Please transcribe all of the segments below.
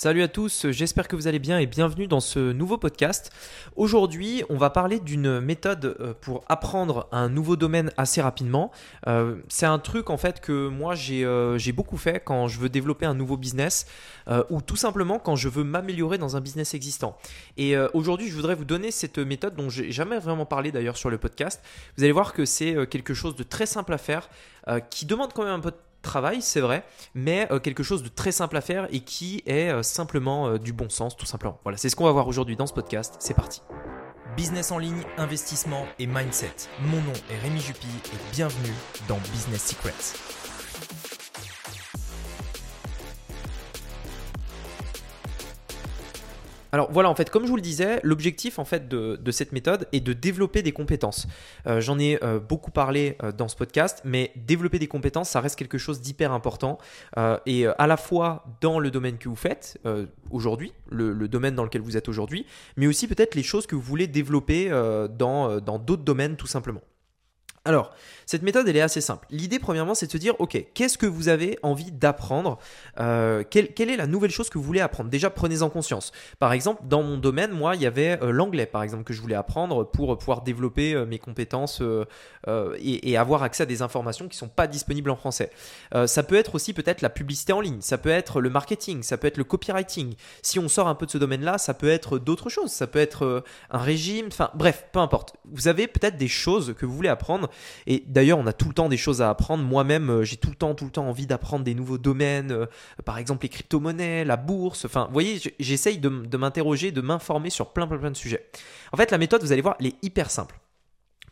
Salut à tous, j'espère que vous allez bien et bienvenue dans ce nouveau podcast. Aujourd'hui, on va parler d'une méthode euh, pour apprendre un nouveau domaine assez rapidement. Euh, c'est un truc en fait que moi euh, j'ai beaucoup fait quand je veux développer un nouveau business ou tout simplement quand je veux m'améliorer dans un business existant. Et aujourd'hui, je voudrais vous donner cette méthode dont j'ai jamais vraiment parlé d'ailleurs sur le podcast. Vous allez voir que c'est quelque chose de très simple à faire qui demande quand même un peu de travail, c'est vrai, mais euh, quelque chose de très simple à faire et qui est euh, simplement euh, du bon sens, tout simplement. Voilà, c'est ce qu'on va voir aujourd'hui dans ce podcast. C'est parti. Business en ligne, investissement et mindset. Mon nom est Rémi Jupy et bienvenue dans Business Secrets. Alors voilà, en fait, comme je vous le disais, l'objectif en fait de, cette méthode est de développer des compétences. Euh, j'en ai euh, beaucoup parlé euh, dans ce podcast, mais développer des compétences, ça reste quelque chose d'hyper important. et à la fois dans le domaine que vous faites aujourd'hui, le, domaine dans lequel vous êtes aujourd'hui, mais aussi peut-être les choses que vous voulez développer dans d'autres domaines tout simplement. Alors, cette méthode, elle est assez simple. L'idée, premièrement, c'est de se dire, OK, qu'est-ce que vous avez envie d'apprendre euh, quelle, est la nouvelle chose que vous voulez apprendre? Déjà, prenez-en conscience. Par exemple, dans mon domaine, moi, il y avait euh, l'anglais, par exemple, que je voulais apprendre pour pouvoir développer euh, mes compétences et, avoir accès à des informations qui ne sont pas disponibles en français. ça peut être aussi peut-être la publicité en ligne, ça peut être le marketing, ça peut être le copywriting. Si on sort un peu de ce domaine-là, ça peut être d'autres choses. Ça peut être un régime, enfin bref, peu importe. Vous avez peut-être des choses que vous voulez apprendre et d'ailleurs, on a tout le temps des choses à apprendre. Moi-même, euh, j'ai tout le temps, tout le temps envie d'apprendre des nouveaux domaines, euh, par exemple les crypto-monnaies, la bourse. Enfin, vous voyez, j'essaye de, de m'interroger, de m'informer sur plein, plein, plein de sujets. En fait, la méthode, vous allez voir, elle est hyper simple.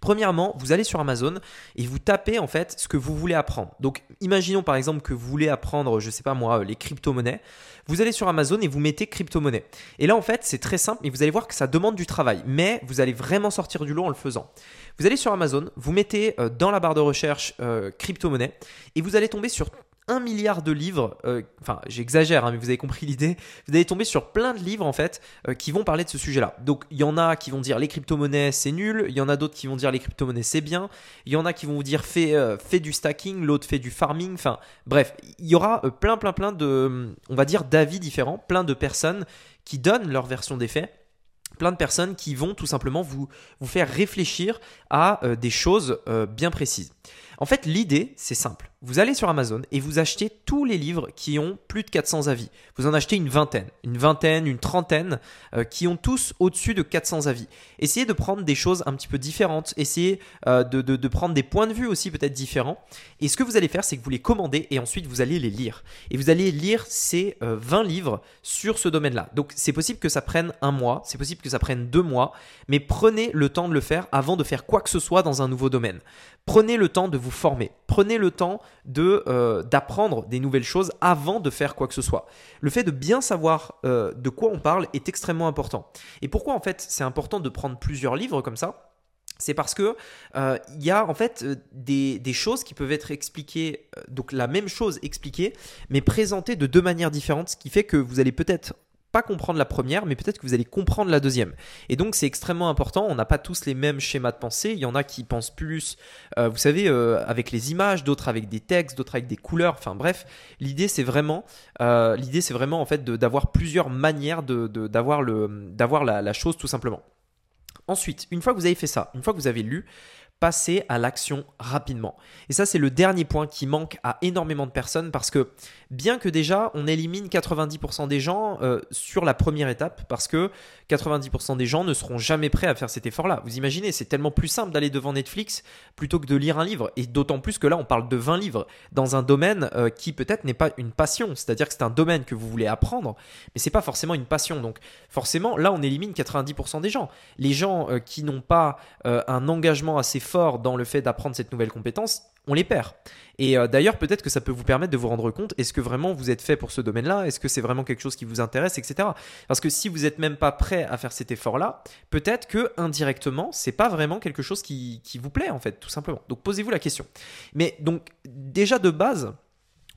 Premièrement, vous allez sur Amazon et vous tapez en fait ce que vous voulez apprendre. Donc, imaginons par exemple que vous voulez apprendre, je sais pas moi, les crypto-monnaies. Vous allez sur Amazon et vous mettez crypto-monnaie. Et là, en fait, c'est très simple et vous allez voir que ça demande du travail, mais vous allez vraiment sortir du lot en le faisant. Vous allez sur Amazon, vous mettez euh, dans la barre de recherche euh, crypto-monnaie et vous allez tomber sur un milliard de livres, euh, enfin j'exagère, hein, mais vous avez compris l'idée, vous allez tomber sur plein de livres en fait euh, qui vont parler de ce sujet-là. Donc il y en a qui vont dire les crypto-monnaies c'est nul, il y en a d'autres qui vont dire les crypto-monnaies c'est bien, il y en a qui vont vous dire fais, euh, du stacking, l'autre fait du farming, enfin bref, il y aura plein plein plein de, on va dire d'avis différents, plein de personnes qui donnent leur version des faits plein de personnes qui vont tout simplement vous, vous faire réfléchir à des choses bien précises. En fait, l'idée, c'est simple. Vous allez sur Amazon et vous achetez tous les livres qui ont plus de 400 avis. Vous en achetez une vingtaine, une vingtaine, une trentaine, euh, qui ont tous au-dessus de 400 avis. Essayez de prendre des choses un petit peu différentes, essayez euh, de, prendre des points de vue aussi peut-être différents. Et ce que vous allez faire, c'est que vous les commandez et ensuite vous allez les lire. Et vous allez lire ces 20 euh, livres sur ce domaine-là. Donc c'est possible que ça prenne un mois, c'est possible que ça prenne deux mois, mais prenez le temps de le faire avant de faire quoi que ce soit dans un nouveau domaine. Prenez le temps de vous former. Prenez le temps de euh, d'apprendre des nouvelles choses avant de faire quoi que ce soit. Le fait de bien savoir euh, de quoi on parle est extrêmement important. Et pourquoi en fait c'est important de prendre plusieurs livres comme ça? C'est parce que euh, il y a en fait des, des, choses qui peuvent être expliquées, donc la même chose expliquée, mais présentée de deux manières différentes, ce qui fait que vous allez peut-être comprendre la première, mais peut-être que vous allez comprendre la deuxième. Et donc c'est extrêmement important. On n'a pas tous les mêmes schémas de pensée. Il y en a qui pensent plus, euh, vous savez, euh, avec les images, d'autres avec des textes, d'autres avec des couleurs. Enfin bref, l'idée c'est vraiment, euh, l'idée c'est vraiment en fait d'avoir plusieurs manières de d'avoir le d'avoir la, la chose tout simplement. Ensuite, une fois que vous avez fait ça, une fois que vous avez lu, passer à l'action rapidement. Et ça, c'est le dernier point qui manque à énormément de personnes parce que bien que déjà on élimine 90% des gens euh, sur la première étape, parce que 90% des gens ne seront jamais prêts à faire cet effort-là. Vous imaginez, c'est tellement plus simple d'aller devant Netflix plutôt que de lire un livre. Et d'autant plus que là, on parle de 20 livres dans un domaine euh, qui peut-être n'est pas une passion. C'est-à-dire que c'est un domaine que vous voulez apprendre, mais c'est pas forcément une passion. Donc forcément, là, on élimine 90% des gens. Les gens euh, qui n'ont pas un engagement assez fort dans le fait d'apprendre cette nouvelle compétence, on les perd. Et euh, d'ailleurs, peut-être que ça peut vous permettre de vous rendre compte, est-ce que vraiment vous êtes fait pour ce domaine-là? Est-ce que c'est vraiment quelque chose qui vous intéresse, etc. Parce que si vous n'êtes même pas prêt à faire cet effort-là, peut-être que indirectement, c'est pas vraiment quelque chose qui, vous plaît, en fait, tout simplement. Donc posez-vous la question. Mais donc, déjà de base,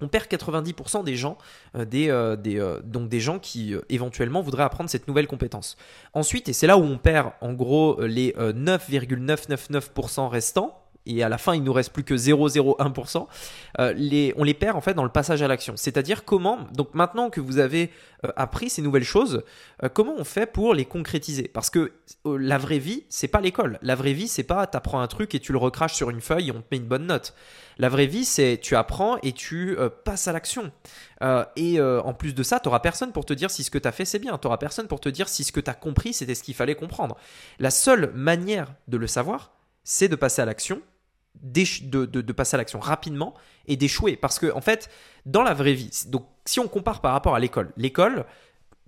on perd 90% des gens, euh, des, euh, donc des gens qui éventuellement voudraient apprendre cette nouvelle compétence. Ensuite, et c'est là où on perd en gros les 9,999% restants, et à la fin il nous reste plus que 0,01%, euh, les, on les perd en fait dans le passage à l'action. C'est-à-dire comment, donc maintenant que vous avez euh, appris ces nouvelles choses, euh, comment on fait pour les concrétiser? Parce que la vraie vie, c'est pas l'école. La vraie vie, c'est pas t'apprends un truc et tu le recraches sur une feuille et on te met une bonne note. La vraie vie, c'est tu apprends et tu passes à l'action. et en plus de ça, tu n'auras personne pour te dire si ce que tu as fait c'est bien. Tu n'auras personne pour te dire si ce que tu as compris c'était ce qu'il fallait comprendre. La seule manière de le savoir, c'est de passer à l'action, de, passer à l'action rapidement et d'échouer. Parce que, en fait, dans la vraie vie, donc si on compare par rapport à l'école, l'école,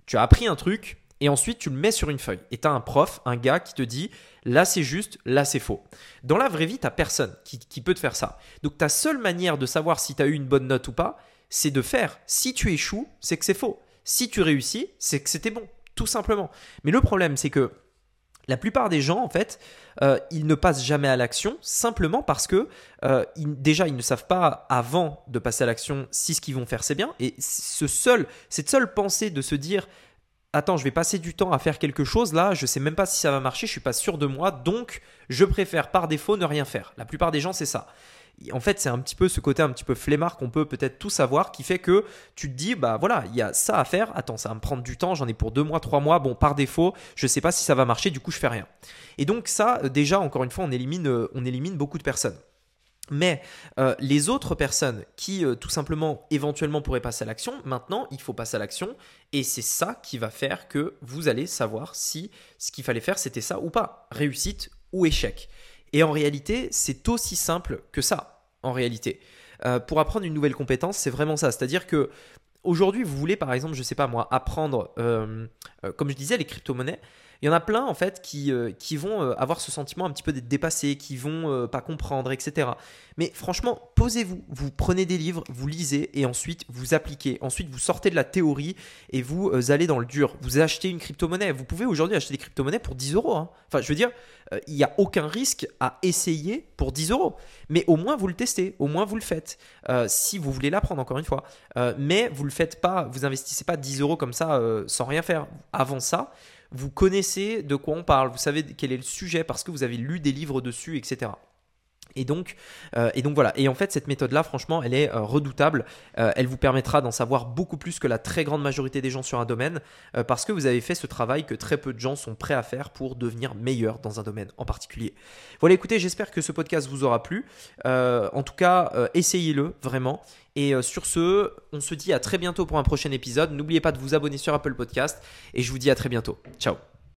tu as appris un truc et ensuite tu le mets sur une feuille. Et tu as un prof, un gars qui te dit là c'est juste, là c'est faux. Dans la vraie vie, tu personne qui, qui, peut te faire ça. Donc ta seule manière de savoir si tu as eu une bonne note ou pas, c'est de faire. Si tu échoues, c'est que c'est faux. Si tu réussis, c'est que c'était bon, tout simplement. Mais le problème, c'est que la plupart des gens, en fait, euh, ils ne passent jamais à l'action simplement parce que euh, déjà ils ne savent pas avant de passer à l'action si ce qu'ils vont faire c'est bien. Et ce seul, cette seule pensée de se dire attends, je vais passer du temps à faire quelque chose là, je sais même pas si ça va marcher, je suis pas sûr de moi, donc je préfère par défaut ne rien faire. La plupart des gens c'est ça en fait, c'est un petit peu ce côté un petit peu flemmard qu'on peut peut-être tout savoir qui fait que tu te dis, bah voilà, il y a ça à faire. Attends, ça va me prendre du temps, j'en ai pour deux mois, trois mois. Bon, par défaut, je ne sais pas si ça va marcher, du coup, je fais rien. Et donc, ça, euh, déjà, encore une fois, on élimine, euh, on élimine beaucoup de personnes. Mais euh, les autres personnes qui tout simplement éventuellement pourraient passer à l'action, maintenant il faut passer à l'action et c'est ça qui va faire que vous allez savoir si ce qu'il fallait faire c'était ça ou pas, réussite ou échec. Et en réalité c'est aussi simple que ça en réalité. Euh, pour apprendre une nouvelle compétence, c'est vraiment ça. C'est-à-dire que aujourd'hui, vous voulez par exemple, je sais pas moi, apprendre, euh, euh, comme je disais, les crypto-monnaies. Il y en a plein en fait qui, euh, qui vont euh, avoir ce sentiment un petit peu d'être dépassés, qui vont euh, pas comprendre, etc. Mais franchement, posez-vous, vous prenez des livres, vous lisez et ensuite vous appliquez. Ensuite, vous sortez de la théorie et vous allez dans le dur. Vous achetez une crypto-monnaie. Vous pouvez aujourd'hui acheter des crypto-monnaies pour 10 euros. Hein. Enfin, je veux dire, il n'y a aucun risque à essayer pour 10 euros. Mais au moins, vous le testez, au moins, vous le faites. si vous voulez l'apprendre, encore une fois. mais vous ne le faites pas, vous investissez pas 10 euros comme ça sans rien faire. Avant ça, vous connaissez de quoi on parle, vous savez quel est le sujet parce que vous avez lu des livres dessus, etc. Et donc, euh, et donc voilà. Et en fait, cette méthode-là, franchement, elle est euh, redoutable. Euh, elle vous permettra d'en savoir beaucoup plus que la très grande majorité des gens sur un domaine, parce que vous avez fait ce travail que très peu de gens sont prêts à faire pour devenir meilleurs dans un domaine en particulier. Voilà, écoutez, j'espère que ce podcast vous aura plu. en tout cas, essayez-le vraiment. Et sur ce, on se dit à très bientôt pour un prochain épisode. N'oubliez pas de vous abonner sur Apple Podcast et je vous dis à très bientôt. Ciao